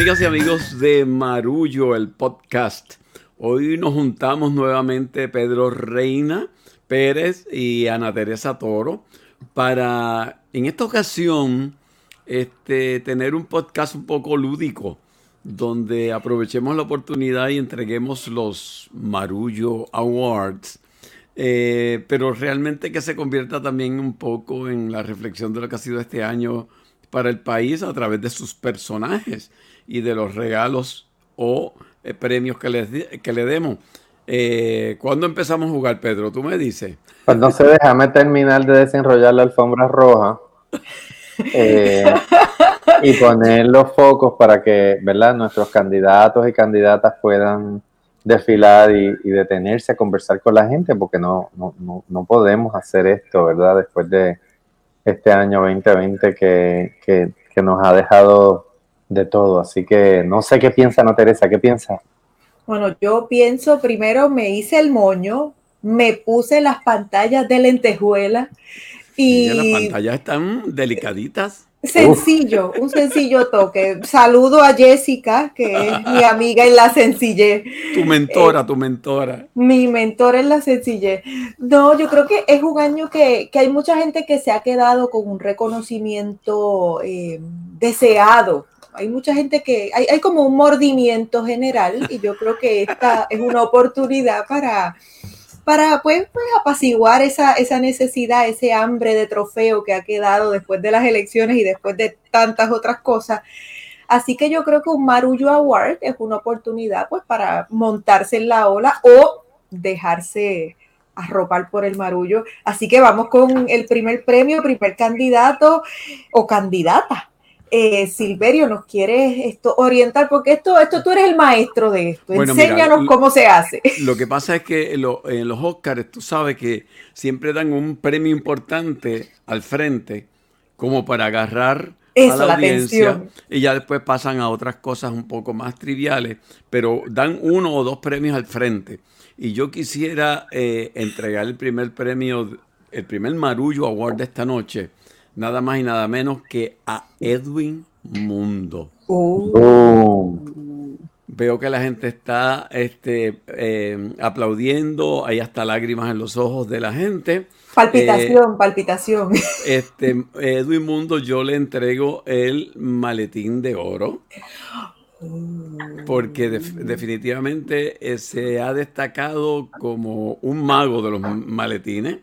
Amigas y amigos de Marullo, el podcast. Hoy nos juntamos nuevamente Pedro Reina Pérez y Ana Teresa Toro para, en esta ocasión, este, tener un podcast un poco lúdico, donde aprovechemos la oportunidad y entreguemos los Marullo Awards, eh, pero realmente que se convierta también un poco en la reflexión de lo que ha sido este año para el país a través de sus personajes y de los regalos o eh, premios que, les, que le demos. Eh, ¿Cuándo empezamos a jugar, Pedro? Tú me dices. Pues no sé, déjame terminar de desenrollar la alfombra roja. Eh, y poner los focos para que ¿verdad? nuestros candidatos y candidatas puedan desfilar y, detenerse a conversar con la gente, porque no, no, podemos hacer esto, ¿verdad? Después de este año 2020 que, que, que nos ha dejado de todo. Así que no sé qué piensa, ¿no, Teresa? ¿Qué piensa? Bueno, yo pienso, primero me hice el moño, me puse las pantallas de lentejuela y... las pantallas están delicaditas. Sencillo, un sencillo toque. Saludo a Jessica, que es mi amiga en la sencillez. Tu mentora, tu mentora. Mi mentora en la sencillez. No, yo creo que es un año que, hay mucha gente que se ha quedado con un reconocimiento eh, deseado hay mucha gente que hay, como un mordimiento general y yo creo que esta es una oportunidad para, para pues, pues, apaciguar esa, esa necesidad, ese hambre de trofeo que ha quedado después de las elecciones y después de tantas otras cosas. Así que yo creo que un Marullo Award es una oportunidad pues para montarse en la ola o dejarse arropar por el marullo. Así que vamos con el primer premio, primer candidato o candidata eh, Silverio, ¿nos quieres esto orientar? Porque esto, esto tú eres el maestro de esto. Enséñanos cómo se hace. Lo que pasa es que en, los Oscars tú sabes que siempre dan un premio importante al frente como para agarrar a la, audiencia y ya después pasan a otras cosas un poco más triviales, pero dan uno o dos premios al frente. Y yo quisiera eh, entregar el primer premio, el primer Marullo Award de esta noche nada más y nada menos que a Edwin Mundo. Oh. Veo que la gente está este, eh, aplaudiendo, hay hasta lágrimas en los ojos de la gente. Palpitación, eh, palpitación. Este, Edwin Mundo, yo le entrego el maletín de oro. Porque definitivamente eh, se ha destacado como un mago de los maletines.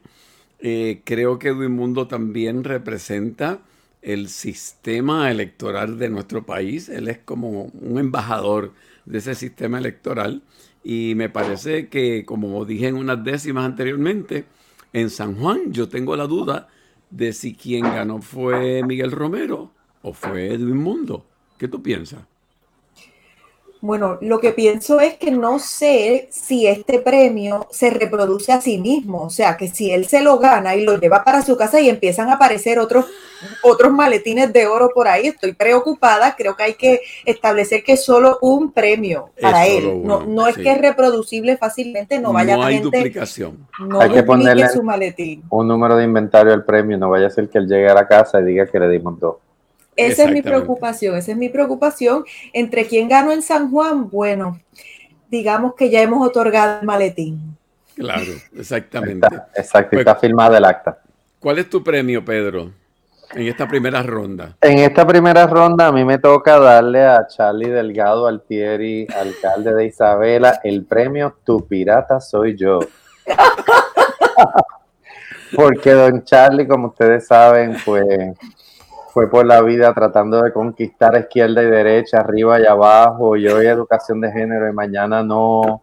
Eh, creo que Mundo también representa el sistema electoral de nuestro país. Él es como un embajador de ese sistema electoral. Y me parece que, como dije en unas décimas anteriormente, en San Juan yo tengo la duda de si quien ganó fue Miguel Romero o fue Edwin Mundo. ¿Qué tú piensas? Bueno, lo que pienso es que no sé si este premio se reproduce a sí mismo, o sea, que si él se lo gana y lo lleva para su casa y empiezan a aparecer otros, otros maletines de oro por ahí, estoy preocupada, creo que hay que establecer que es solo un premio para él, no, no es que es reproducible fácilmente, no vaya no hay gente, duplicación. No hay que ponerle su maletín. un número de inventario al premio, no vaya a ser que él llegue a la casa y diga que le dimos dos. Esa es mi preocupación, esa es mi preocupación. Entre quién ganó en San Juan, bueno, digamos que ya hemos otorgado el maletín. Claro, exactamente. exacto, pues, está firmada el acta. ¿Cuál es tu premio, Pedro, en esta primera ronda? En esta primera ronda a mí me toca darle a Charlie Delgado Altieri, alcalde de Isabela, el premio Tu Pirata Soy Yo. Porque don Charlie, como ustedes saben, pues fue por la vida tratando de conquistar izquierda y derecha, arriba y abajo, y hoy educación de género y mañana no.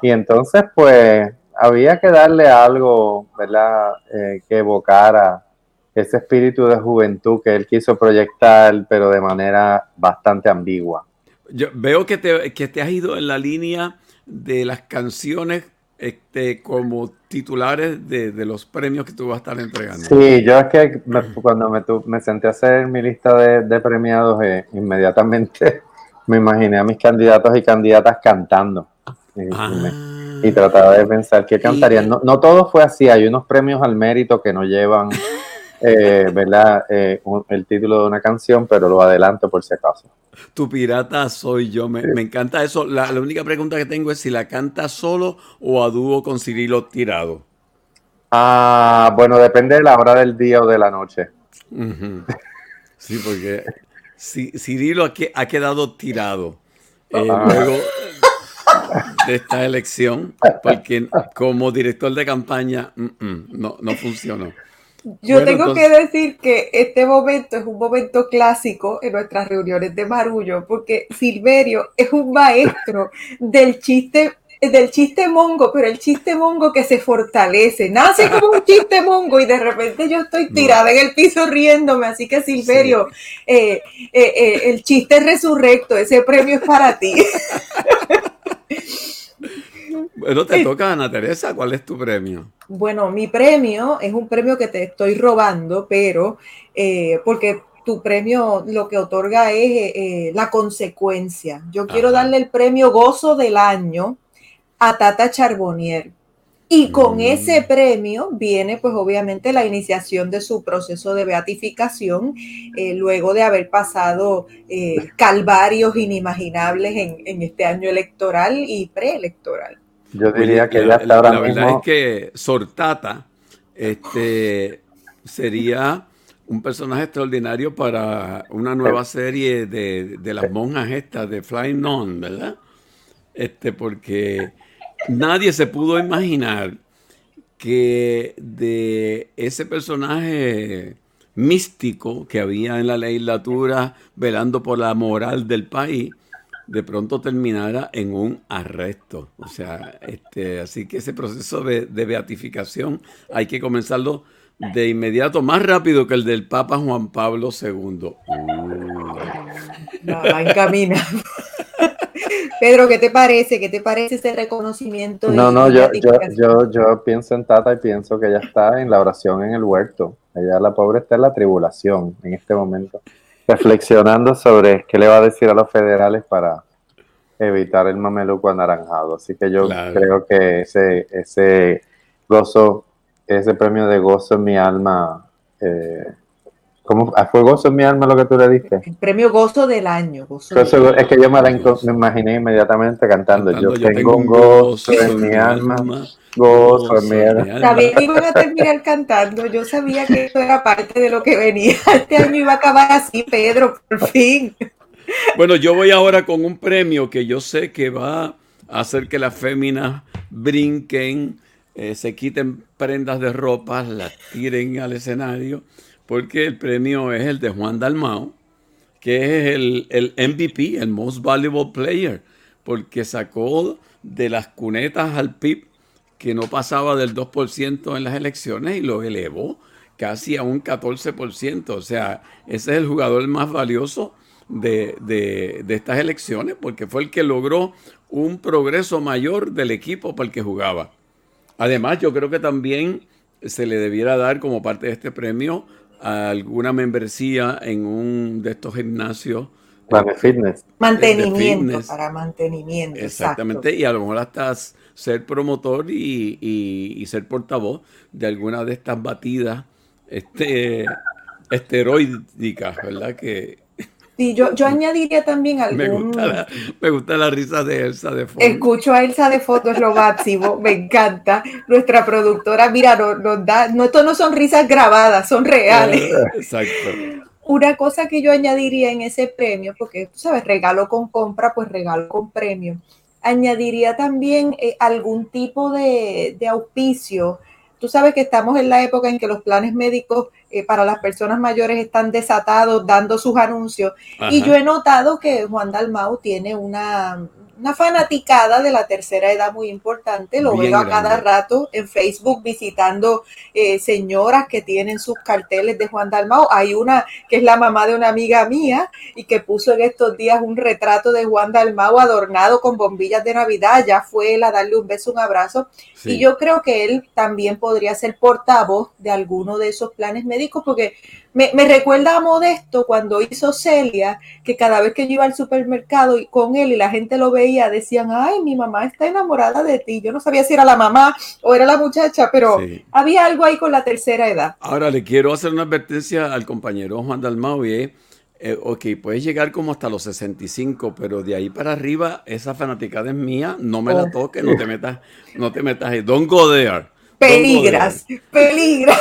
Y entonces, pues, había que darle algo, ¿verdad?, eh, que evocara ese espíritu de juventud que él quiso proyectar, pero de manera bastante ambigua. Yo veo que te, que te has ido en la línea de las canciones este, como titulares de, los premios que tú vas a estar entregando. Sí, yo es que cuando me, me, senté a hacer mi lista de, premiados, eh, inmediatamente me imaginé a mis candidatos y candidatas cantando. Y, ah. trataba de pensar qué cantarían. No, no, todo fue así, hay unos premios al mérito que no llevan eh, ¿verdad? Eh, el título de una canción, pero lo adelanto por si acaso. Tu pirata soy yo. Me, encanta eso. La, única pregunta que tengo es si la canta solo o a dúo con Cirilo tirado. Ah, bueno, depende de la hora del día o de la noche. Sí, porque Cirilo ha, quedado tirado eh, ah. luego de esta elección, porque como director de campaña no, no funcionó. Yo tengo que decir que este momento es un momento clásico en nuestras reuniones de Marullo, porque Silverio es un maestro del chiste del chiste mongo, pero el chiste mongo que se fortalece, nace como un chiste mongo y de repente yo estoy tirada en el piso riéndome, así que Silverio, eh, eh, eh, el chiste es resurrecto, ese premio es para ti. Bueno, te toca, Ana Teresa, ¿cuál es tu premio? Bueno, mi premio es un premio que te estoy robando, pero eh, porque tu premio lo que otorga es eh, eh, la consecuencia. Yo quiero darle el premio Gozo del Año a Tata Charbonnier. Y con mm. ese premio viene pues obviamente la iniciación de su proceso de beatificación, luego de haber pasado calvarios inimaginables en, en, este año electoral y preelectoral. Yo diría que ya está ahora la, verdad es que Sortata este, sería un personaje extraordinario para una nueva serie de, las monjas estas de Flying Non, ¿verdad? Este, porque nadie se pudo imaginar que de ese personaje místico que había en la legislatura velando por la moral del país, de pronto terminara en un arresto. O sea, este, así que ese proceso de, beatificación hay que comenzarlo de inmediato, más rápido que el del Papa Juan Pablo II. No, va encamina. Pedro, ¿qué te parece? ¿Qué te parece ese reconocimiento? No, no, yo, yo, yo, yo pienso en Tata y pienso que ella está en la oración en el huerto. Ella, la pobre, está en la tribulación en este momento reflexionando sobre qué le va a decir a los federales para evitar el mameluco anaranjado. Así que yo creo que ese, ese gozo, ese premio de gozo en mi alma, eh, ¿cómo, ah, ¿fue gozo en mi alma lo que tú le diste? El premio gozo del año. es que yo me, la, me imaginé inmediatamente cantando. yo, tengo un gozo, en mi alma gozo, Sabía que iban a terminar cantando. Yo sabía que eso era parte de lo que venía. Este año iba a acabar así, Pedro, por fin. Bueno, yo voy ahora con un premio que yo sé que va a hacer que las féminas brinquen, eh, se quiten prendas de ropa, las tiren al escenario, porque el premio es el de Juan Dalmao, que es el, el MVP, el Most Valuable Player, porque sacó de las cunetas al PIB que no pasaba del 2% en las elecciones y lo elevó casi a un 14%. O sea, ese es el jugador más valioso de, estas elecciones porque fue el que logró un progreso mayor del equipo para el que jugaba. Además, yo creo que también se le debiera dar como parte de este premio alguna membresía en un de estos gimnasios para fitness. Mantenimiento, para mantenimiento. Exactamente, y a lo mejor hasta ser promotor y, ser portavoz de alguna de estas batidas este, esteroídicas, ¿verdad? Que, Sí, yo, yo añadiría también algún... Me gusta, la, me gusta la risa de Elsa de foto. Escucho a Elsa de foto, es lo máximo, me encanta. Nuestra productora, mira, nos, da... No, esto no son risas grabadas, son reales. Exacto. Una cosa que yo añadiría en ese premio, porque tú sabes, regalo con compra, pues regalo con premio. Añadiría también eh, algún tipo de, de auspicio. Tú sabes que estamos en la época en que los planes médicos eh, para las personas mayores están desatados dando sus anuncios. Y yo he notado que Juan Dalmau tiene una, una fanaticada de la tercera edad muy importante. Lo veo a cada rato en Facebook visitando eh, señoras que tienen sus carteles de Juan Dalmao. Hay una que es la mamá de una amiga mía y que puso en estos días un retrato de Juan Dalmao adornado con bombillas de Navidad. Ya fue él a darle un beso, un abrazo. Y yo creo que él también podría ser portavoz de alguno de esos planes médicos porque me, recuerda a Modesto cuando hizo Celia, que cada vez que yo iba al supermercado y con él y la gente lo veía, decían, ay, mi mamá está enamorada de ti. Yo no sabía si era la mamá o era la muchacha, pero había algo ahí con la tercera edad. Ahora le quiero hacer una advertencia al compañero Juan Dalmau eh, ok, puedes llegar como hasta los 65, pero de ahí para arriba, esa fanaticada es mía, no me la Oh. toques, no te metas, no te metas ahí. Don't go there. Peligras, peligras.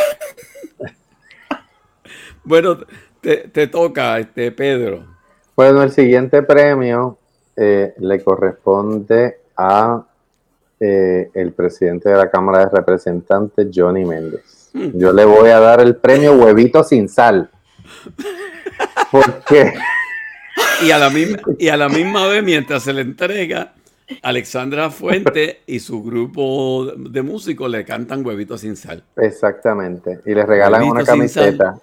Bueno, te, te toca, este Pedro. Bueno, el siguiente premio eh, le corresponde a eh, el presidente de la Cámara de Representantes, Johnny Méndez. Yo le voy a dar el premio Huevito sin sal. Porque Y a la misma, y a la misma vez, mientras se le entrega, Alexandra Fuente y su grupo de músicos le cantan huevitos sin sal. exactamente. Y le regalan Huevito una camiseta.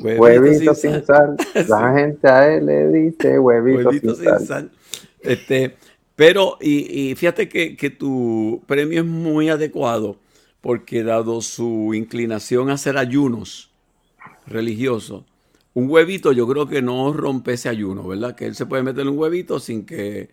Huevito sin sal. La gente a él le dice huevito, Huevito sin, sal. sal. Este, pero, y, y fíjate que, que tu premio es muy adecuado porque dado su inclinación a hacer ayunos religiosos, un huevito yo creo que no rompe ese ayuno, ¿verdad? Que él se puede meter un huevito sin que,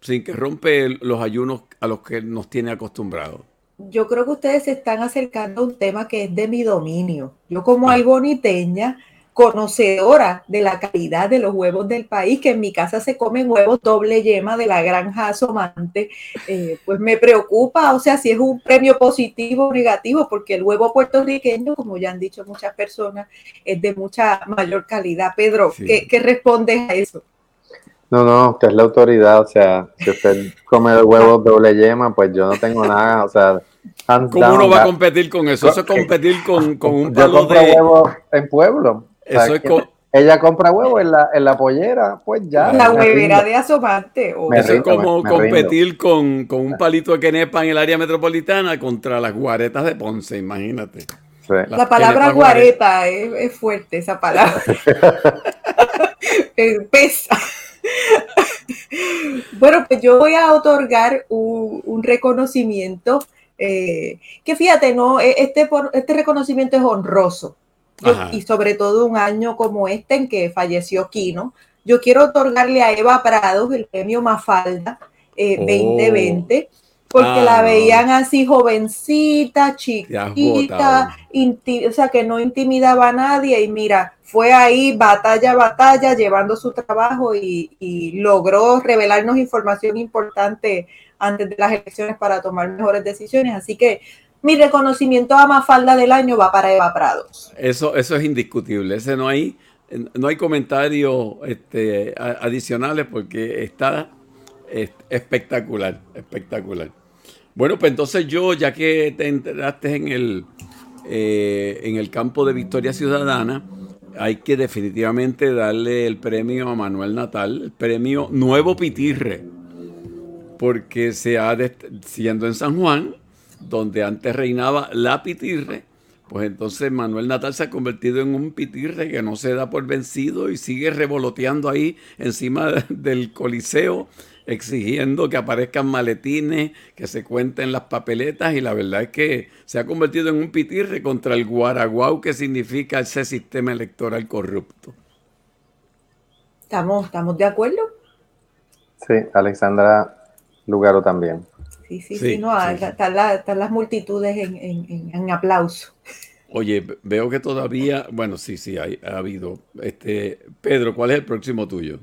sin que rompe los ayunos a los que nos tiene acostumbrados. Yo creo que ustedes se están acercando a un tema que es de mi dominio. Yo como alboniteña, conocedora de la calidad de los huevos del país, que en mi casa se comen huevos doble yema de la granja asomante, eh, pues me preocupa, o sea, si es un premio positivo o negativo, porque el huevo puertorriqueño, como ya han dicho muchas personas, es de mucha mayor calidad. Pedro, Sí. ¿qué, qué respondes a eso? No, no, usted es la autoridad, o sea, si usted come el huevo doble yema, pues yo no tengo nada, o sea, hands ¿Cómo down, uno va a competir con eso? Eso es competir con, con un yo palo compro de... huevos en pueblo. O sea, Eso es Ella compra huevos en la, en la pollera, pues ya. La huevera de Me Eso es como me- me competir con, con un palito de quenepa en el área metropolitana contra las guaretas de Ponce, imagínate. Sí. La- La palabra guareta es, es fuerte, esa palabra. Eh, Pesa. Bueno, pues yo voy a otorgar un, un reconocimiento eh, que fíjate, no, E- este, por- este reconocimiento es honroso. Yo- y sobre todo un año como este en que falleció Quino. Yo quiero otorgarle a Eva Prados el premio Mafalda eh, Oh. 2020 porque Ah, la veían así jovencita, chiquita, o sea, que no intimidaba a nadie y mira, fue ahí batalla, batalla, llevando su trabajo y, y logró revelarnos información importante antes de las elecciones para tomar mejores decisiones. Así que mi reconocimiento a Mafalda del año va para Eva Prados. Eso, eso es indiscutible. Ese no hay, no hay comentarios este, adicionales porque está es- espectacular, espectacular. Bueno, pues entonces yo, ya que te enteraste en el, eh, en el campo de Victoria Ciudadana, hay que definitivamente darle el premio a Manuel Natal, el premio Nuevo Pitirre, porque se ha, siendo en San Juan, donde antes reinaba la Pitirre, pues entonces Manuel Natal se ha convertido en un pitirre que no se da por vencido y sigue revoloteando ahí encima del coliseo, exigiendo que aparezcan maletines, que se cuenten las papeletas y la verdad es que se ha convertido en un pitirre contra el guaraguau que significa ese sistema electoral corrupto. ¿Estamos, estamos de acuerdo? Sí, Alexandra Lugaro también. Sí, sí, Sí, sí, no, sí, sí. Están, la- están las multitudes en, en- en- en aplauso. Oye, veo que todavía, bueno, sí, sí, hay- ha habido. Este, Pedro, ¿cuál es el próximo tuyo?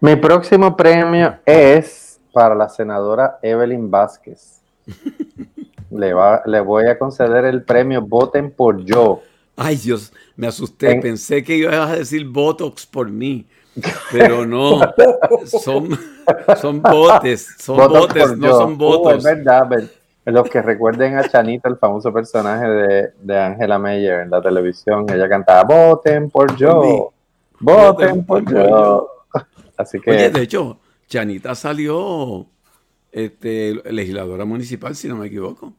Mi próximo premio es para la senadora Evelyn Vázquez. Le, va, le voy a conceder el premio Voten por Yo. Ay, Dios, me asusté. En- Pensé que ibas a decir Botox por mí, pero no. Son, son botes, son botes, por no Yo. son Uh, votos. es verdad, ver- los que recuerden a Chanita, el famoso personaje de, de Angela Meyer en la televisión, ella cantaba Voten por Yo. Voten por Yo. Así que Oye, de hecho, Chanita salió este, legisladora municipal, si no me equivoco.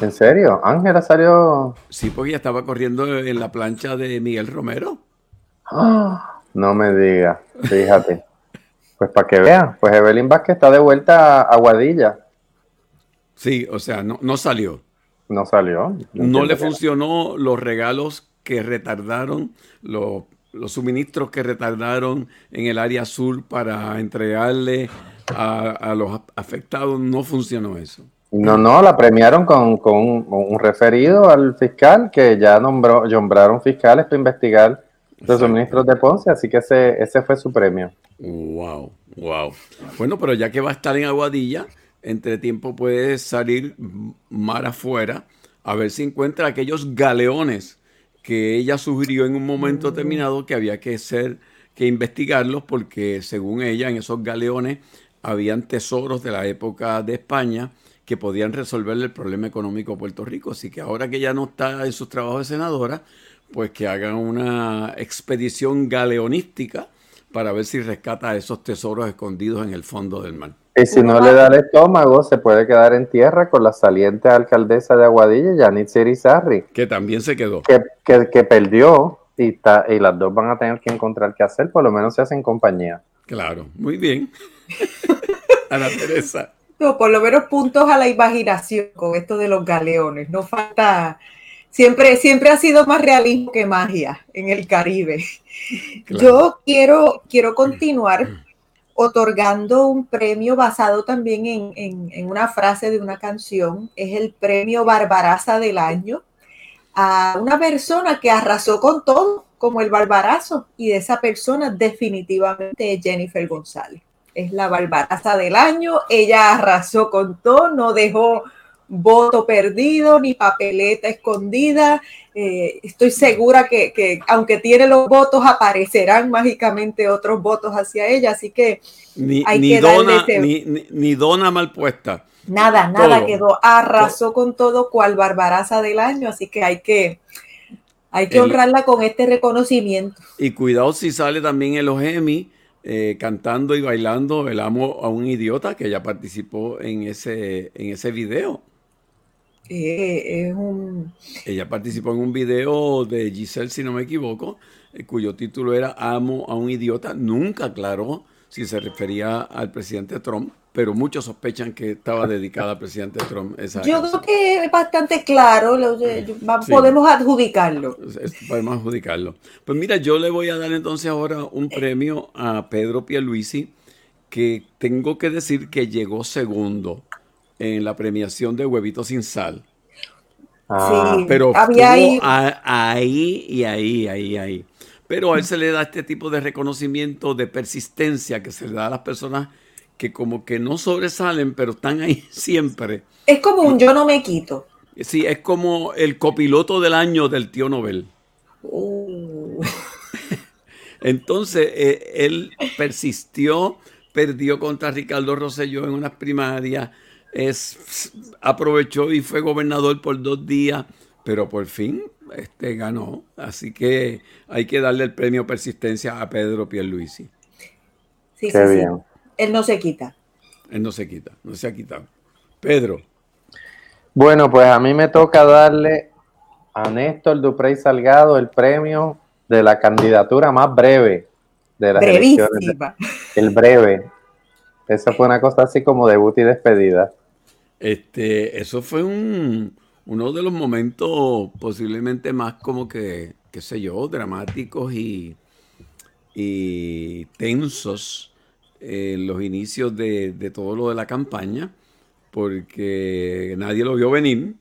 ¿En serio? Ángela salió. Sí, porque ella estaba corriendo en la plancha de Miguel Romero. ¡Ah! No me diga, fíjate. Pues para que vean, pues Evelyn Vázquez está de vuelta a Aguadilla. Sí, o sea, no, no salió. No salió. No le funcionó los regalos que retardaron, los, los suministros que retardaron en el área sur para entregarle a, a los afectados. No funcionó eso. No, no, la premiaron con, con un, un referido al fiscal que ya nombró, nombraron fiscales para investigar los suministros de Ponce, así que ese, ese fue su premio. Wow, wow. Bueno, pero ya que va a estar en Aguadilla, entre tiempo puede salir mar afuera a ver si encuentra aquellos galeones que ella sugirió en un momento determinado que había que ser, que investigarlos porque según ella en esos galeones habían tesoros de la época de España que podían resolver el problema económico de Puerto Rico. Así que ahora que ya no está en sus trabajos de senadora, pues que hagan una expedición galeonística para ver si rescata esos tesoros escondidos en el fondo del mar. Y si no le da el estómago, se puede quedar en tierra con la saliente alcaldesa de Aguadilla, Yanit Sirizarri. Que también se quedó. Que, que, perdió y, y las dos van a tener que encontrar qué hacer, por lo menos se hacen compañía. Claro, muy bien. Ana Teresa. No, por lo menos puntos a la imaginación con esto de los galeones. No falta. Siempre, siempre ha sido más realismo que magia en el Caribe. Yo quiero, quiero continuar otorgando un premio basado también en, en, una frase de una canción. Es el premio Barbaraza del año a una persona que arrasó con todo, como el barbarazo, y de esa persona definitivamente es Jennifer González es la barbaraza del año. Ella arrasó con todo, no dejó voto perdido ni papeleta escondida. Eh, estoy segura que, aunque tiene los votos, aparecerán mágicamente otros votos hacia ella. Así que ni, hay dona, ni, dona mal puesta. Nada, nada quedó. Arrasó con todo cual barbaraza del año. Así que hay que, hay que honrarla con este reconocimiento. Y cuidado si sale también en los Emmy eh, cantando y bailando El amo a un idiota, que ella participó en ese, en ese video. Eh, ella participó en un video de Giselle, si no me equivoco, eh, cuyo título era Amo a un idiota. Nunca aclaró si se refería al presidente Trump pero muchos sospechan que estaba dedicada al presidente Trump. Esa Yo creo que es bastante claro, podemos adjudicarlo. Podemos adjudicarlo. Pues mira, yo le voy a dar entonces ahora un premio a Pedro Pierluisi, que tengo que decir que llegó segundo en la premiación de Huevito sin Sal. Ah, sí, pero había ahí. ahí y ahí, ahí, ahí. Pero a él se le da este tipo de reconocimiento de persistencia que se le da a las personas que como que no sobresalen, pero están ahí siempre. Es como un yo no me quito. Sí, es como el copiloto del año del tío Nobel. Uh. Entonces, eh, él persistió, perdió contra Ricardo Rosselló en unas primarias, es, aprovechó y fue gobernador por dos días, pero por fin este, ganó. Así que hay que darle el premio persistencia a Pedro Pierluisi. Sí, Qué sí, bien. Él no se quita. Él no se quita, no se ha quitado. Pedro. Bueno, pues a mí me toca darle a Néstor Duprey Salgado el premio de la candidatura más breve de las elecciones. El breve. Esa fue una cosa así como debut y despedida. Este, eso fue un, uno de los momentos posiblemente más como que, qué sé yo, dramáticos y, y tensos en los inicios de, todo lo de la campaña, porque nadie lo vio venir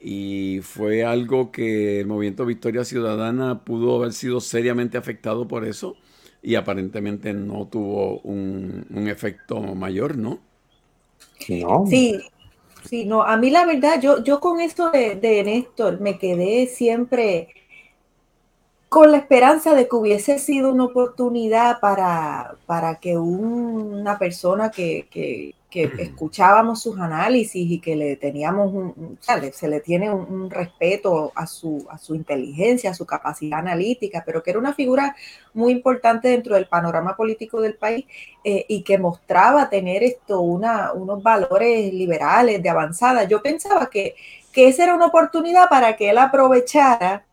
y fue algo que el movimiento Victoria Ciudadana pudo haber sido seriamente afectado por eso y aparentemente no tuvo un, efecto mayor, ¿no? Sí, sí, no, a mí la verdad, yo, yo con esto de, de Néstor me quedé siempre con la esperanza de que hubiese sido una oportunidad para, para que una persona que, que, escuchábamos sus análisis y que le teníamos un, se le tiene un, respeto a su, a su inteligencia, a su capacidad analítica, pero que era una figura muy importante dentro del panorama político del país eh, y que mostraba tener esto, una, unos valores liberales de avanzada. Yo pensaba que, que esa era una oportunidad para que él aprovechara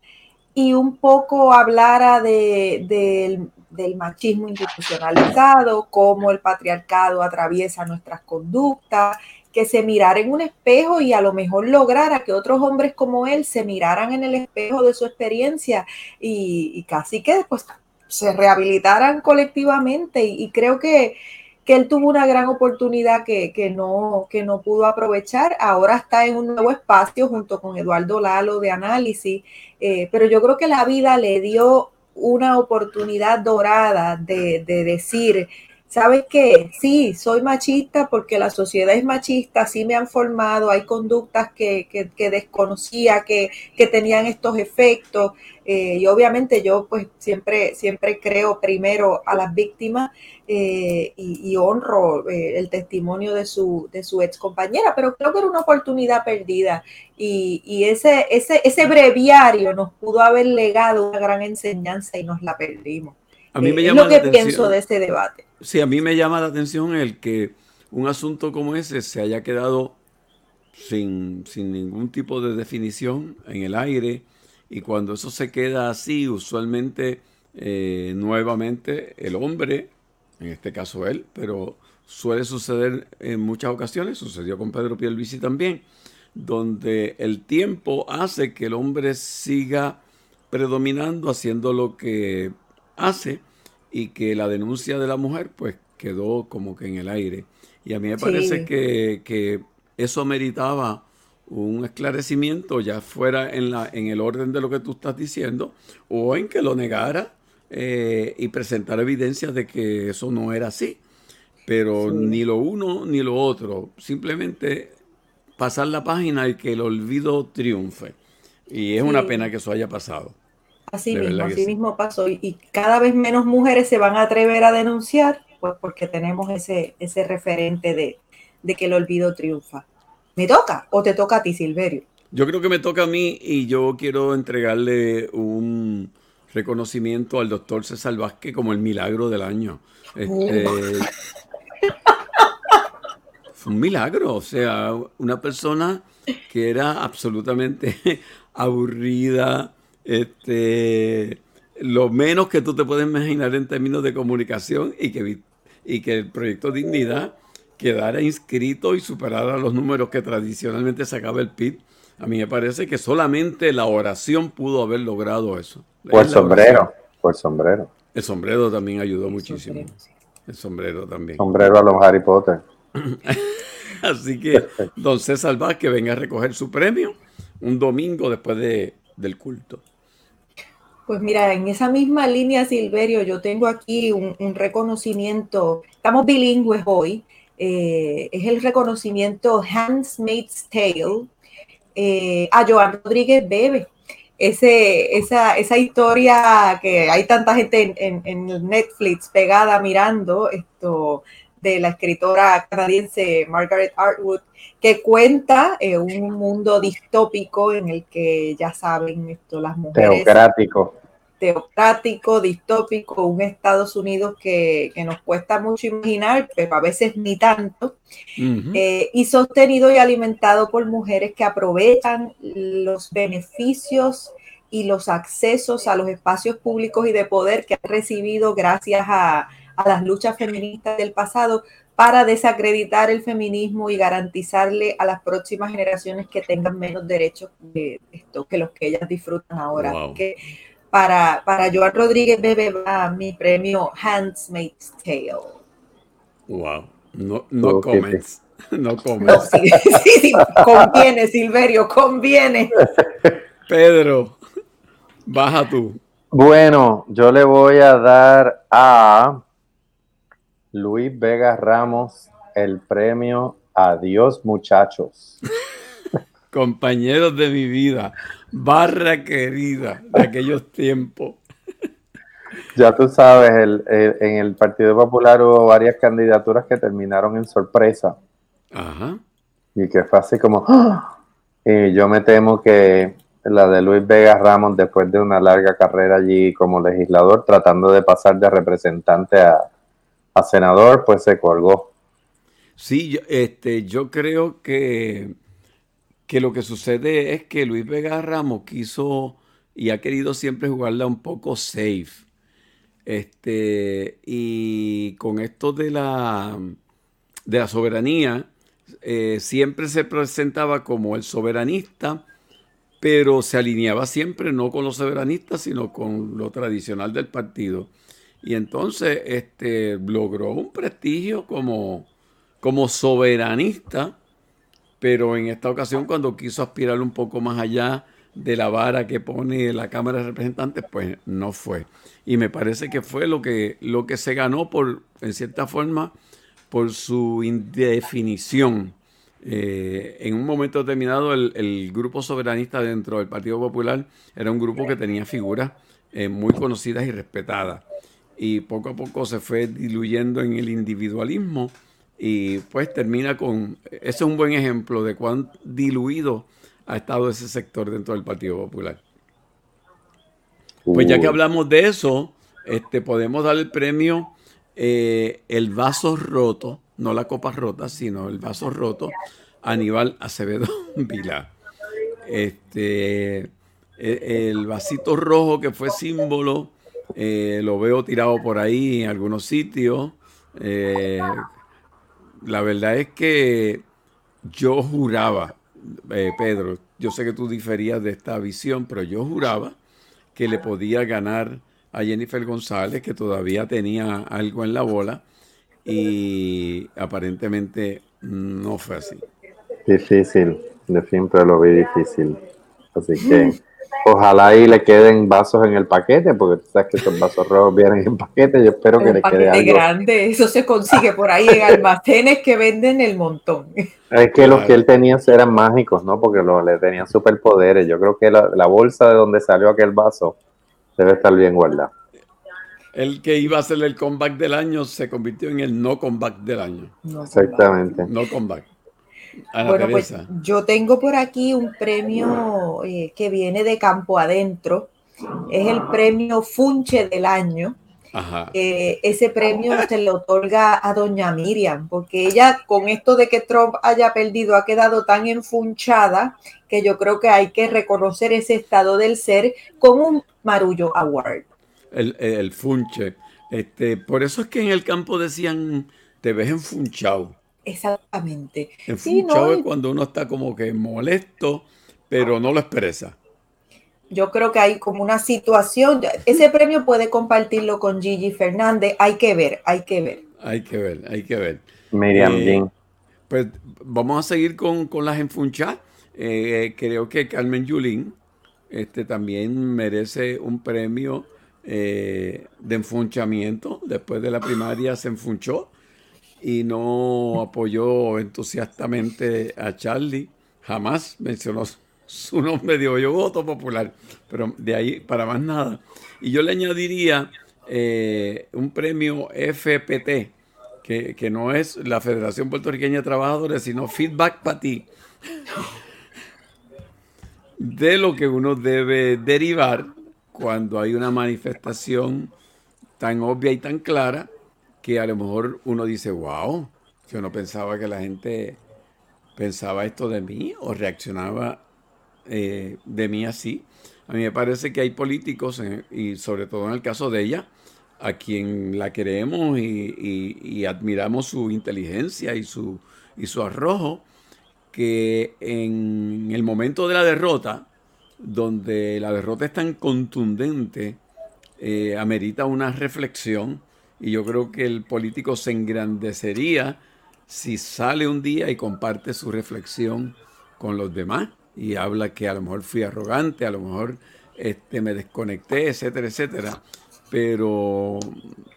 y un poco hablara de, del machismo institucionalizado, cómo el patriarcado atraviesa nuestras conductas, que se mirara en un espejo y a lo mejor lograra que otros hombres como él se miraran en el espejo de su experiencia y, casi que después se rehabilitaran colectivamente. y creo que, que él tuvo una gran oportunidad que, no, que no pudo aprovechar. Ahora está en un nuevo espacio junto con Eduardo Lalo de análisis, eh, pero yo creo que la vida le dio una oportunidad dorada de, de decir, ¿sabes qué? Sí, soy machista porque la sociedad es machista, sí me han formado, hay conductas que, que, desconocía que, que, tenían estos efectos eh, y obviamente yo pues siempre, siempre creo primero a las víctimas eh, y, honro eh, el testimonio de su, de su ex compañera, pero creo que era una oportunidad perdida y, y ese, ese, ese breviario nos pudo haber legado una gran enseñanza y nos la perdimos. A mí me llama es lo que pienso de este debate. Sí, a mí me llama la atención el que un asunto como ese se haya quedado sin, ningún tipo de definición en el aire y cuando eso se queda así, usualmente eh, nuevamente el hombre, en este caso él, pero suele suceder en muchas ocasiones, sucedió con Pedro Pierluisi también, donde el tiempo hace que el hombre siga predominando haciendo lo que hace y que la denuncia de la mujer pues quedó como que en el aire. Y a mí me parece que, eso meritaba un esclarecimiento, ya fuera en, la, en el orden de lo que tú estás diciendo, o en que lo negara eh, y presentar evidencias de que eso no era así. Pero ni lo uno ni lo otro, simplemente pasar la página y que el olvido triunfe. Y es una pena que eso haya pasado. Así mismo, así mismo pasó. Y, cada vez menos mujeres se van a atrever a denunciar, pues porque tenemos ese, ese referente de, que el olvido triunfa. ¿Me toca o te toca a ti, Silverio? Yo creo que me toca a mí y yo quiero entregarle un reconocimiento al doctor César Vázquez como el milagro del año. Este, fue un milagro, o sea, una persona que era absolutamente aburrida, este, lo menos que tú te puedes imaginar en términos de comunicación y que, y que el proyecto Dignidad quedara inscrito y superara los números que tradicionalmente sacaba el PIB. A mí me parece que solamente la oración pudo haber logrado eso. Por sombrero, por sombrero. El sombrero también ayudó muchísimo. El sombrero también. Sombrero a los Harry Potter. Así que, don César Vázquez venga a recoger su premio un domingo después de, del culto. Pues mira, en esa misma línea, Silverio, yo tengo aquí un, reconocimiento, estamos bilingües hoy, eh, es el reconocimiento Handmaid's Tale eh, a Joan Rodríguez Bebe. Ese, esa, esa historia que hay tanta gente en, en, Netflix pegada mirando, esto de la escritora canadiense Margaret Atwood, que cuenta eh, un mundo distópico en el que ya saben esto, las mujeres. Teocrático. Teocrático, distópico, un Estados Unidos que, nos cuesta mucho imaginar, pero a veces ni tanto, eh, y sostenido y alimentado por mujeres que aprovechan los beneficios y los accesos a los espacios públicos y de poder que han recibido gracias a, a las luchas feministas del pasado para desacreditar el feminismo y garantizarle a las próximas generaciones que tengan menos derechos de esto que los que ellas disfrutan ahora. Que para, para Joan Rodríguez Bebe va mi premio Handmaid's Tale. Wow, no, no comments. No comments. sí, sí, conviene, Silverio, conviene. Pedro, baja tú. Bueno, yo le voy a dar a Luis Vega Ramos el premio Adiós muchachos. Compañeros de mi vida, barra querida de aquellos tiempos. Ya tú sabes, en el Partido Popular hubo varias candidaturas que terminaron en sorpresa. Ajá. Y que fue así como, ¡Ah! y yo me temo que la de Luis Vega Ramos, después de una larga carrera allí como legislador, tratando de pasar de representante a, a senador, pues se colgó. Sí, este, yo creo que, que lo que sucede es que Luis Vega Ramos quiso y ha querido siempre jugarla un poco safe. Este, y con esto de la, de la soberanía, eh, siempre se presentaba como el soberanista, pero se alineaba siempre no con los soberanistas, sino con lo tradicional del partido. Y entonces este, logró un prestigio como, como soberanista, pero en esta ocasión cuando quiso aspirar un poco más allá, de la vara que pone la Cámara de Representantes, pues no fue. Y me parece que fue lo que, lo que se ganó por, en cierta forma, por su indefinición. Eh, en un momento determinado, el, grupo soberanista dentro del Partido Popular era un grupo que tenía figuras eh, muy conocidas y respetadas. Y poco a poco se fue diluyendo en el individualismo y pues termina con, ese es un buen ejemplo de cuán diluido ha estado ese sector dentro del Partido Popular. Pues ya que hablamos de eso, este, podemos dar el premio eh, El Vaso Roto, no la copa rota, sino el vaso roto, Aníbal Acevedo Vila. Este, e, el vasito rojo que fue símbolo, eh, lo veo tirado por ahí en algunos sitios. Eh, la verdad es que yo juraba, Pedro, yo sé que tú diferías de esta visión, pero yo juraba que le podía ganar a Jennifer González, que todavía tenía algo en la bola, y aparentemente no fue así. Difícil, de siempre lo vi difícil. Así que ojalá ahí le queden vasos en el paquete, porque tú sabes que esos vasos rojos vienen en paquete. Yo espero que le quede algo. grande, eso se consigue por ahí en almacenes que venden el montón. Es que los que él tenía eran mágicos, ¿no? Porque lo, le tenían superpoderes. Yo creo que la, bolsa de donde salió aquel vaso debe estar bien guardada. El que iba a ser el comeback del año se convirtió en el no comeback del año. Exactamente. No comeback bueno, pues yo tengo por aquí un premio eh, que viene de campo adentro. Es el premio Funche del año. Eh, ese premio se le otorga a doña Miriam, porque ella con esto de que Trump haya perdido ha quedado tan enfunchada que yo creo que hay que reconocer ese estado del ser con un Marullo Award. El, el funche. Este, por eso es que en el campo decían, te ves enfunchado. Exactamente. Sí, no, es cuando uno está como que molesto, pero no lo expresa. Yo creo que hay como una situación, ese premio puede compartirlo con Gigi Fernández, hay que ver, hay que ver. Hay que ver, hay que ver. Miriam eh, Pues vamos a seguir con, las enfunchas. Eh, creo que Carmen Yulín este, también merece un premio eh, de enfunchamiento. Después de la primaria se enfunchó y no apoyó entusiastamente a Charlie. Jamás mencionó su nombre, digo yo voto popular, pero de ahí para más nada. Y yo le añadiría eh, un premio FPT, que, que, no es la Federación Puertorriqueña de Trabajadores, sino Feedback para ti, de lo que uno debe derivar cuando hay una manifestación tan obvia y tan clara que a lo mejor uno dice, wow, yo no pensaba que la gente pensaba esto de mí o reaccionaba eh, de mí así. A mí me parece que hay políticos, eh, y sobre todo en el caso de ella, a quien la queremos y, admiramos su inteligencia y su, y su arrojo, que en el momento de la derrota, donde la derrota es tan contundente, eh, amerita una reflexión y yo creo que el político se engrandecería si sale un día y comparte su reflexión con los demás y habla que a lo mejor fui arrogante, a lo mejor este, me desconecté, etcétera, etcétera. Pero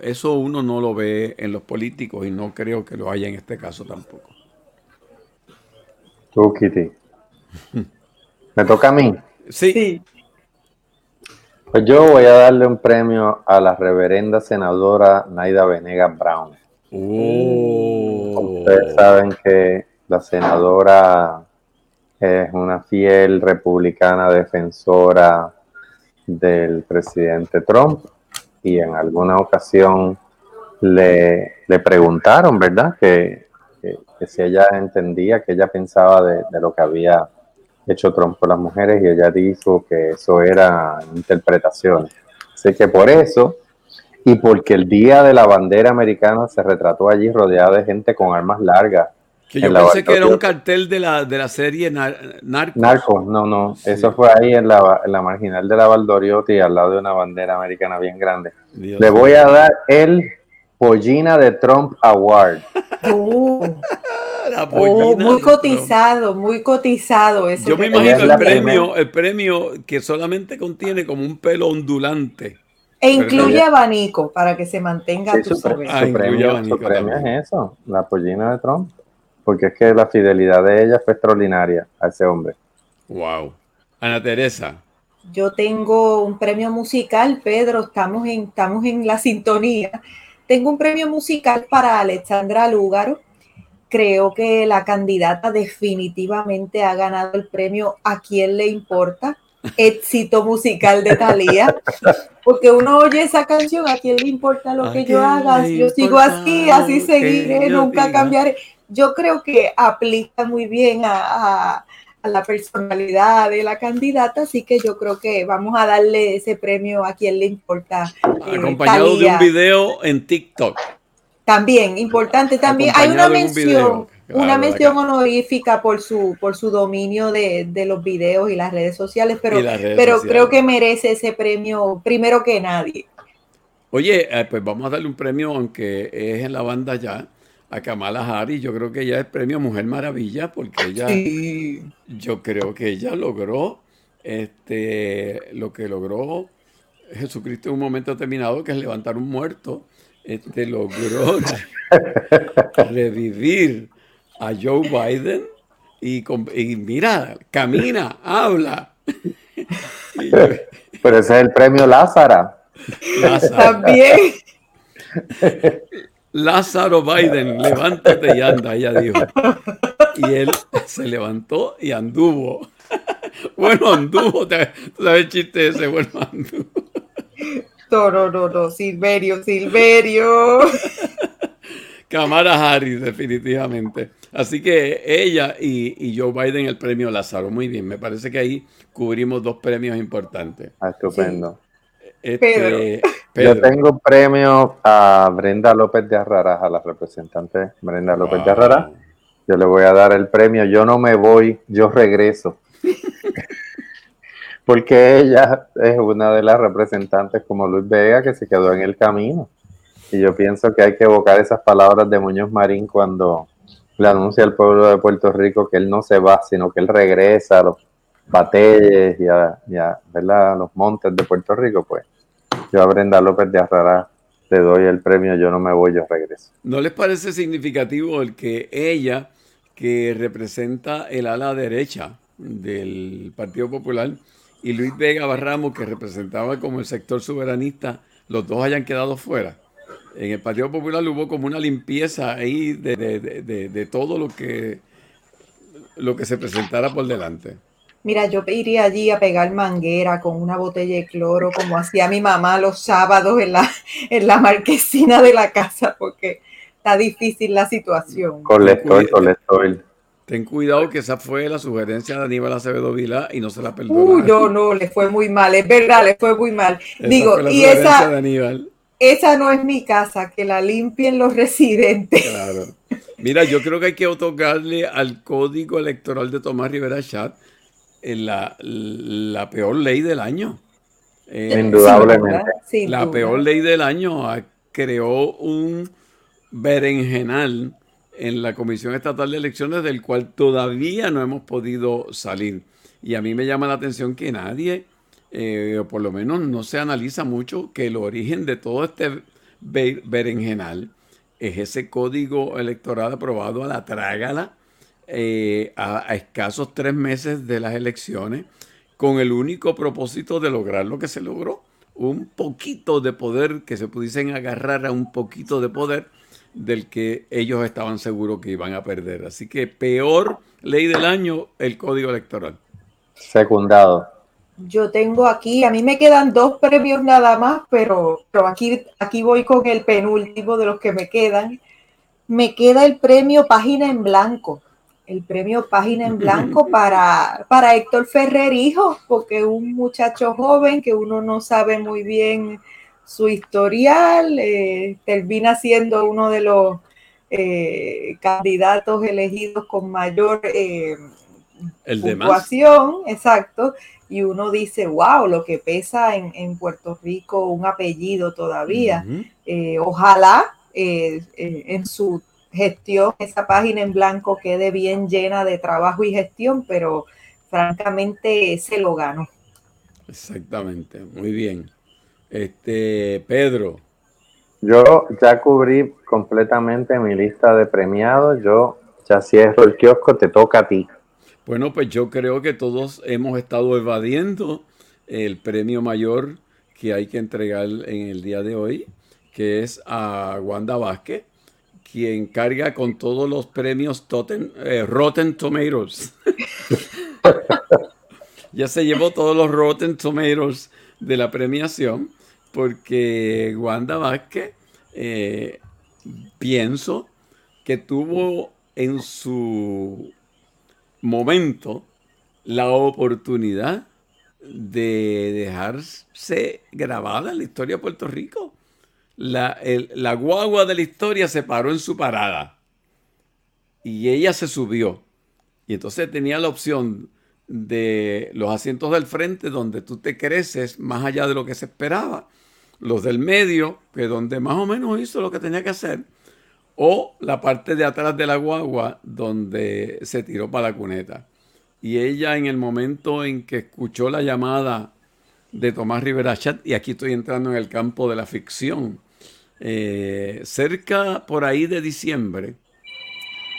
eso uno no lo ve en los políticos y no creo que lo haya en este caso tampoco. Tú, Kitty. ¿Me toca a mí? sí. Pues yo voy a darle un premio a la reverenda senadora Naida Venegas Brown. Oh. Ustedes saben que la senadora es una fiel republicana defensora del presidente Trump y en alguna ocasión le, preguntaron, ¿verdad? Que, si ella entendía, que ella pensaba de, de lo que había hecho Trump por las mujeres y ella dijo que eso era interpretación. Así que por eso, y porque el día de la bandera americana se retrató allí rodeada de gente con armas largas. Que yo pensé que era un cartel de la, de la serie Narcos. Narcos, no, no. Eso fue ahí en la, en la, marginal de la Valdoriotti, al lado de una bandera americana bien grande. Le voy a dar el Pollina de Trump Award. Uh. Oh, muy cotizado, muy cotizado. Eso Yo me imagino el premio, el premio que solamente contiene como un pelo ondulante. E incluye abanico para que se mantenga tu su, ah, premio, es eso, la pollina de Trump. Porque es que la fidelidad de ella fue extraordinaria a ese hombre. Wow. Ana Teresa. Yo tengo un premio musical, Pedro, estamos en, estamos en la sintonía. Tengo un premio musical para Alexandra Lúgaro. Creo que la candidata definitivamente ha ganado el premio a quien le importa. Éxito musical de Thalía. Porque uno oye esa canción, a quién le importa lo que yo haga. Yo sigo así, así seguiré, nunca cambiaré. Yo creo que aplica muy bien a la personalidad de la candidata, así que yo creo que vamos a darle ese premio a quien le importa. Eh, Acompañado de un video en TikTok. También, importante, también hay una mención, una mención honorífica por su, por su dominio de, los videos y las redes sociales, pero, pero creo que merece ese premio primero que nadie. Oye, eh, pues vamos a darle un premio, aunque es en la banda ya, a Kamala Harris. Yo creo que ella es premio Mujer Maravilla porque ella, yo creo que ella logró este, lo que logró Jesucristo en un momento determinado, que es levantar un muerto. Este, logró revivir a Joe Biden y, y mira, camina, habla. Pero ese es el premio Lázara. También. Lázaro Biden, levántate y anda, ella dijo. Y él se levantó y anduvo. Bueno, anduvo, tú sabes el chiste ese, bueno, anduvo. No, no, no, no, Silverio, Silverio. Kamala Harris, definitivamente. Así que ella y, Joe Biden el premio Lázaro. Muy bien, me parece que ahí cubrimos dos premios importantes. Ah, estupendo. Este, Yo tengo premio a Brenda López de Arraraz, a la representante Brenda López de Arraraz. Yo le voy a dar el premio Yo no me voy, yo regreso. Porque ella es una de las representantes como Luis Vega que se quedó en el camino. Y yo pienso que hay que evocar esas palabras de Muñoz Marín cuando le anuncia al pueblo de Puerto Rico que él no se va, sino que él regresa a los batalles y a, los montes de Puerto Rico, pues yo a Brenda López de Arrara le doy el premio Yo no me voy, yo regreso. ¿No les parece significativo el que ella, que representa el ala derecha del Partido Popular, y Luis Vega Barramos, que representaba como el sector soberanista, los dos hayan quedado fuera? En el Partido Popular hubo como una limpieza ahí de, de todo lo que, lo que se presentara por delante. Mira, yo iría allí a pegar manguera con una botella de cloro, como hacía mi mamá los sábados en la, en la marquesina de la casa, porque está difícil la situación. Colector, colector. Ten cuidado que esa fue la sugerencia de Aníbal Acevedo Vila y no se la perdonó. Uy, no, no, le fue muy mal, es verdad, le fue muy mal. Digo, y esa, esa no es mi casa, que la limpien los residentes. Claro. Mira, yo creo que hay que otorgarle al código electoral de Tomás Rivera Chat la, la peor ley del año. Eh, Indudablemente. la peor ley del año creó un berenjenal en la Comisión Estatal de Elecciones del cual todavía no hemos podido salir. Y a mí me llama la atención que nadie, eh, o por lo menos no se analiza mucho, que el origen de todo este berenjenal es ese código electoral aprobado a la trágala eh, a, escasos tres meses de las elecciones con el único propósito de lograr lo que se logró, un poquito de poder, que se pudiesen agarrar a un poquito de poder del que ellos estaban seguros que iban a perder. Así que peor ley del año, el código electoral. Secundado. Yo tengo aquí, a mí me quedan dos premios nada más, pero, pero aquí, aquí voy con el penúltimo de los que me quedan. Me queda el premio Página en Blanco el premio Página en Blanco para, para Héctor Ferrer Hijo, porque un muchacho joven que uno no sabe muy bien su historial, eh, termina siendo uno de los eh, candidatos elegidos con mayor eh, puntuación, exacto, y uno dice, wow, lo que pesa en, Puerto Rico un apellido todavía. ojalá en su gestión, esa página en blanco quede bien llena de trabajo y gestión, pero francamente se lo ganó. Exactamente, muy bien. Este, Pedro. Yo ya cubrí completamente mi lista de premiados, yo ya cierro el kiosco, te toca a ti. Bueno, pues yo creo que todos hemos estado evadiendo el premio mayor que hay que entregar en el día de hoy, que es a Wanda Vázquez, quien carga con todos los premios eh, Rotten Tomatoes. ya se llevó todos los Rotten Tomatoes de la premiación, porque Wanda Vázquez, eh, pienso que tuvo en su momento la oportunidad de dejarse grabada en la historia de Puerto Rico. La, la guagua de la historia se paró en su parada y ella se subió. Y entonces tenía la opción de los asientos del frente donde tú te creces más allá de lo que se esperaba, los del medio, que donde más o menos hizo lo que tenía que hacer, o la parte de atrás de la guagua donde se tiró para la cuneta. Y ella en el momento en que escuchó la llamada de Tomás Rivera Chat, y aquí estoy entrando en el campo de la ficción, eh, cerca por ahí de diciembre,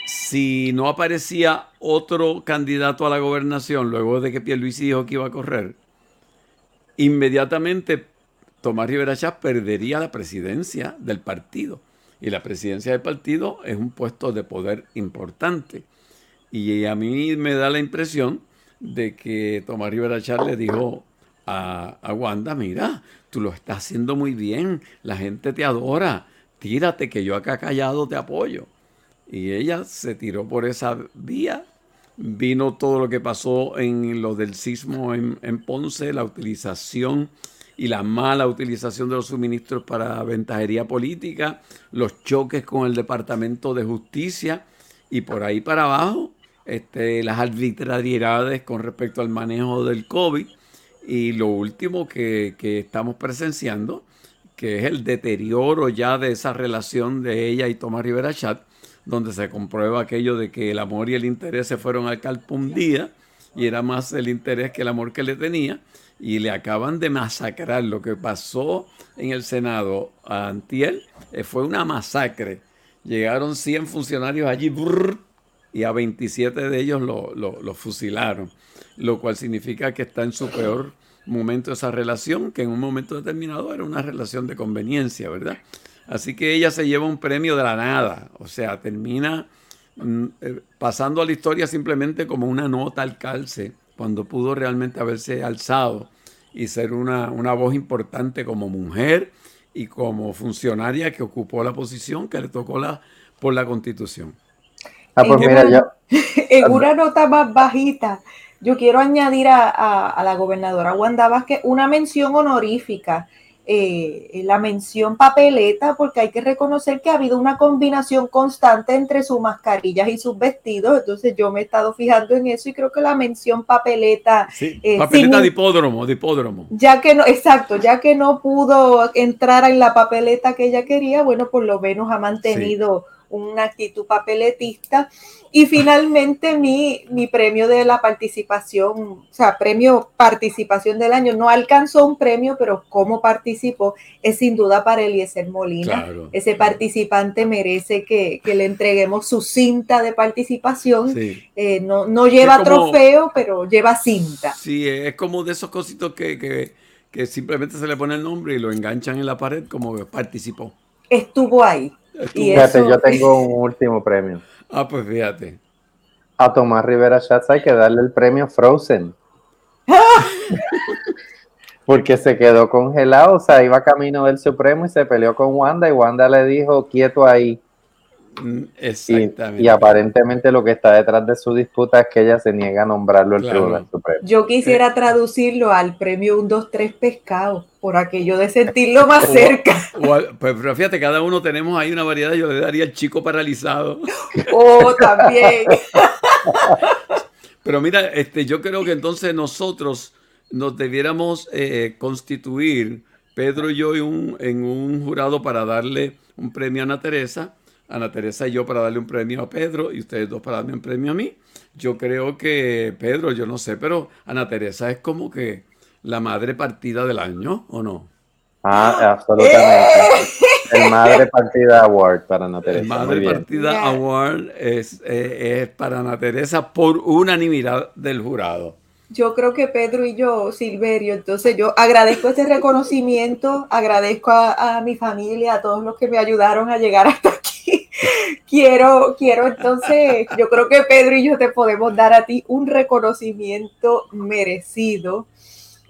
si no aparecía otro candidato a la gobernación luego de que Pierluisi dijo que iba a correr, inmediatamente Tomás Rivera perdería la presidencia del partido. Y la presidencia del partido es un puesto de poder importante. Y a mí me da la impresión de que Tomás Rivera Char le dijo a, a, Wanda, mira, tú lo estás haciendo muy bien, la gente te adora, tírate que yo acá callado te apoyo. Y ella se tiró por esa vía. Vino todo lo que pasó en lo del sismo en, Ponce, la utilización y la mala utilización de los suministros para ventajería política, los choques con el Departamento de Justicia y por ahí para abajo este, las arbitrariedades con respecto al manejo del COVID y lo último que, que estamos presenciando, que es el deterioro ya de esa relación de ella y Tomás Rivera Chat, donde se comprueba aquello de que el amor y el interés se fueron al calpo día y era más el interés que el amor que le tenía y le acaban de masacrar. Lo que pasó en el Senado a Antiel eh, fue una masacre. Llegaron 100 funcionarios allí y a 27 de ellos lo, fusilaron, lo cual significa que está en su peor momento esa relación, que en un momento determinado era una relación de conveniencia, ¿verdad? Así que ella se lleva un premio de la nada, o sea, termina mm, eh, pasando a la historia simplemente como una nota al calce cuando pudo realmente haberse alzado y ser una, voz importante como mujer y como funcionaria que ocupó la posición que le tocó la, por la constitución. Ah, pues en, una, nota más bajita, yo quiero añadir a, a la gobernadora Wanda Vázquez una mención honorífica eh, la mención papeleta, porque hay que reconocer que ha habido una combinación constante entre sus mascarillas y sus vestidos. Entonces yo me he estado fijando en eso y creo que la mención papeleta. Eh, papeleta de hipódromo, de hipódromo. Ya que no, exacto, ya que no pudo entrar en la papeleta que ella quería, bueno, por lo menos ha mantenido una actitud papeletista. Y finalmente mi, mi, premio de la participación, o sea, premio participación del año, no alcanzó un premio, pero como participó es sin duda para Eliezer Molina. Ese participante merece que, le entreguemos su cinta de participación. Eh, no, no, lleva trofeo, pero lleva cinta. Sí, es como de esos cositos que, que, que simplemente se le pone el nombre y lo enganchan en la pared como participó. Estuvo ahí. Fíjate, yo tengo un último premio. Ah, pues fíjate. A Tomás Rivera Schatz hay que darle el premio Frozen. Porque se quedó congelado, o sea, iba camino del Supremo y se peleó con Wanda y Wanda le dijo, quieto ahí, exactamente. Y, aparentemente lo que está detrás de su disputa es que ella se niega a nombrarlo el Tribunal Supremo. Yo quisiera traducirlo al premio 1, 2, 3 pescado, por aquello de sentirlo más cerca. pues, pero fíjate, cada uno tenemos ahí una variedad, yo le daría el chico paralizado. Oh, también. pero mira, este, yo creo que entonces nosotros nos debiéramos eh, constituir, Pedro y yo, en un, en un jurado para darle un premio a Ana Teresa Ana Teresa y yo para darle un premio a Pedro y ustedes dos para darme un premio a mí. Yo creo que Pedro, yo no sé, pero Ana Teresa es como que la madre partida del año, ¿o no? Ah, absolutamente. El Madre Partida Award para Ana Teresa. El Madre Partida Award es, eh, es para Ana Teresa por unanimidad del jurado. Yo creo que Pedro y yo, Silverio, entonces yo agradezco este reconocimiento, agradezco a, mi familia, a todos los que me ayudaron a llegar hasta aquí. Quiero, quiero entonces, yo creo que Pedro y yo te podemos dar a ti un reconocimiento merecido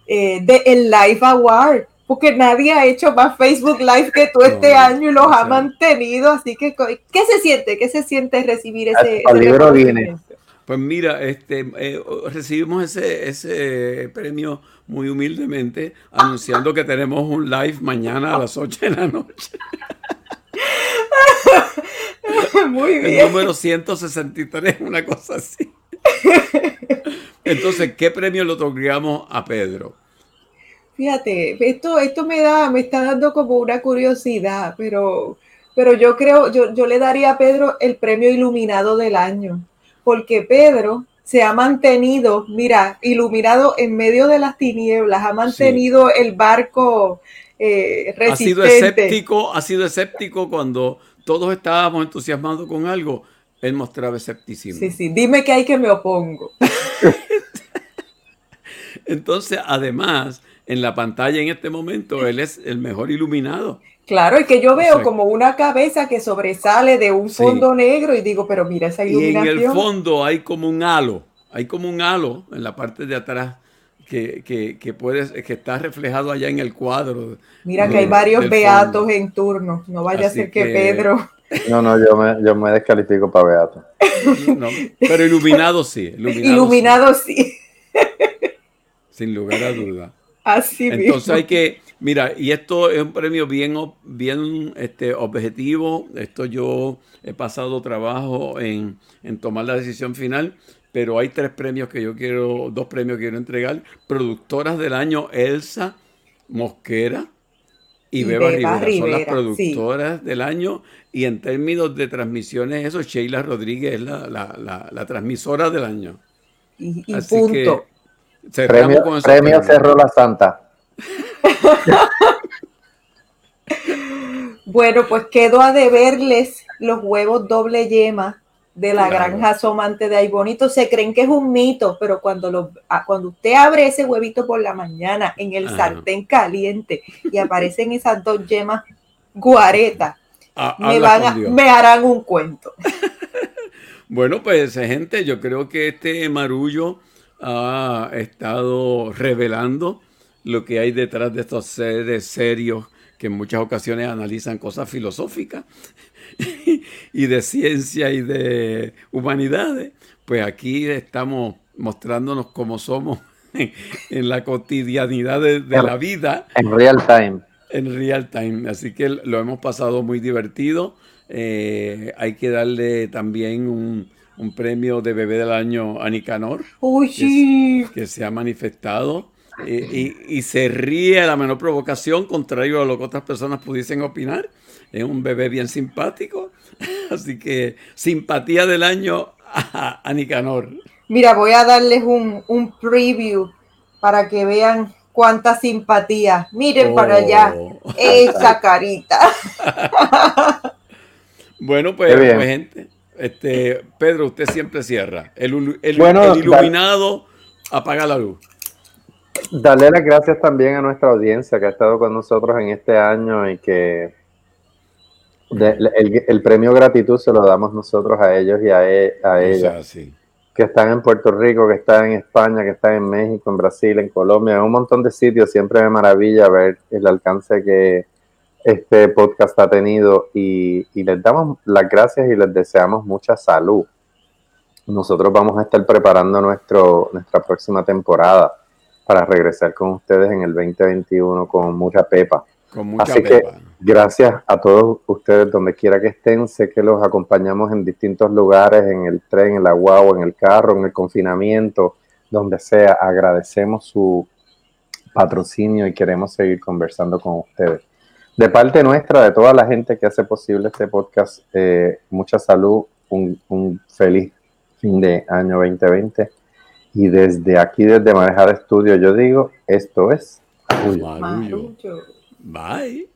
eh, de el Life Award, porque nadie ha hecho más Facebook Live que tú este año y los ha mantenido, así que ¿qué se siente? ¿Qué se siente recibir ese, el libro viene. Pues mira, este, eh, recibimos ese, ese premio muy humildemente, anunciando que tenemos un live mañana a las 8 de la noche. Muy bien. El número 163, una cosa así. Entonces, ¿qué premio le otorgamos a Pedro? Fíjate, esto, esto me da, me está dando como una curiosidad, pero, pero yo creo, yo, yo le daría a Pedro el premio iluminado del año porque Pedro se ha mantenido, mira, iluminado en medio de las tinieblas, ha mantenido el barco eh, resistente. Ha sido escéptico, ha sido escéptico cuando todos estábamos entusiasmados con algo. Él mostraba escepticismo. Sí, sí, dime que hay que me opongo. Entonces, además, en la pantalla en este momento, él es el mejor iluminado. Claro, y que yo veo como una cabeza que sobresale de un fondo negro y digo, pero mira esa iluminación. Y en el fondo hay como un halo, hay como un halo en la parte de atrás que, que, que, que está reflejado allá en el cuadro. Mira que hay varios beatos en turno, no vaya a ser que, Pedro... No, no, yo me, yo me descalifico para beato. pero iluminado sí. Iluminado, sí. Sin lugar a duda. Así Entonces hay que Mira, y esto es un premio bien, bien este, objetivo. Esto yo he pasado trabajo en, tomar la decisión final, pero hay tres premios que yo quiero, dos premios que quiero entregar. Productoras del año Elsa Mosquera y, Beba, Rivera. Son las productoras del año y en términos de transmisiones, eso, Sheila Rodríguez es la, transmisora del año. Y, punto. Que premio, premio Cerro La Santa. bueno, pues quedo a deberles los huevos doble yema de la granja somante de ahí bonito. Se creen que es un mito, pero cuando, lo, ah, cuando usted abre ese huevito por la mañana en el sartén caliente y aparecen esas dos yemas guaretas, ah, me, van me harán un cuento. bueno, pues gente, yo creo que este marullo ha estado revelando lo que hay detrás de estos seres serios que en muchas ocasiones analizan cosas filosóficas y de ciencia y de humanidades, pues aquí estamos mostrándonos cómo somos en, la cotidianidad de, la vida. En real time. En real time. Así que lo hemos pasado muy divertido. Eh, hay que darle también un, premio de bebé del año a Nicanor, que se ha manifestado y, se ríe a la menor provocación, contrario a lo que otras personas pudiesen opinar. Es un bebé bien simpático. Así que simpatía del año a, Nicanor. Mira, voy a darles un, un, preview para que vean cuánta simpatía. Miren para allá oh. esa carita. bueno, pues, pues, gente, este, Pedro, usted siempre cierra. El, el, el iluminado apaga la luz. Darle las gracias también a nuestra audiencia que ha estado con nosotros en este año y que el, premio gratitud se lo damos nosotros a ellos y a, e, a. Que están en Puerto Rico, que están en España, que están en México, en Brasil, en Colombia, en un montón de sitios. Siempre me maravilla ver el alcance que este podcast ha tenido y, y les damos las gracias y les deseamos mucha salud. Nosotros vamos a estar preparando nuestro, nuestra próxima temporada para regresar con ustedes en el 2021 con mucha pepa. Con mucha Así que gracias a todos ustedes donde quiera que estén. Sé que los acompañamos en distintos lugares, en el tren, en la guagua, en el carro, en el confinamiento, donde sea. Agradecemos su patrocinio y queremos seguir conversando con ustedes. de parte nuestra, de toda la gente que hace posible este podcast, eh, mucha salud, un, feliz fin de año 2020. Y desde aquí, desde Manejar Estudio, yo digo, esto es Bye.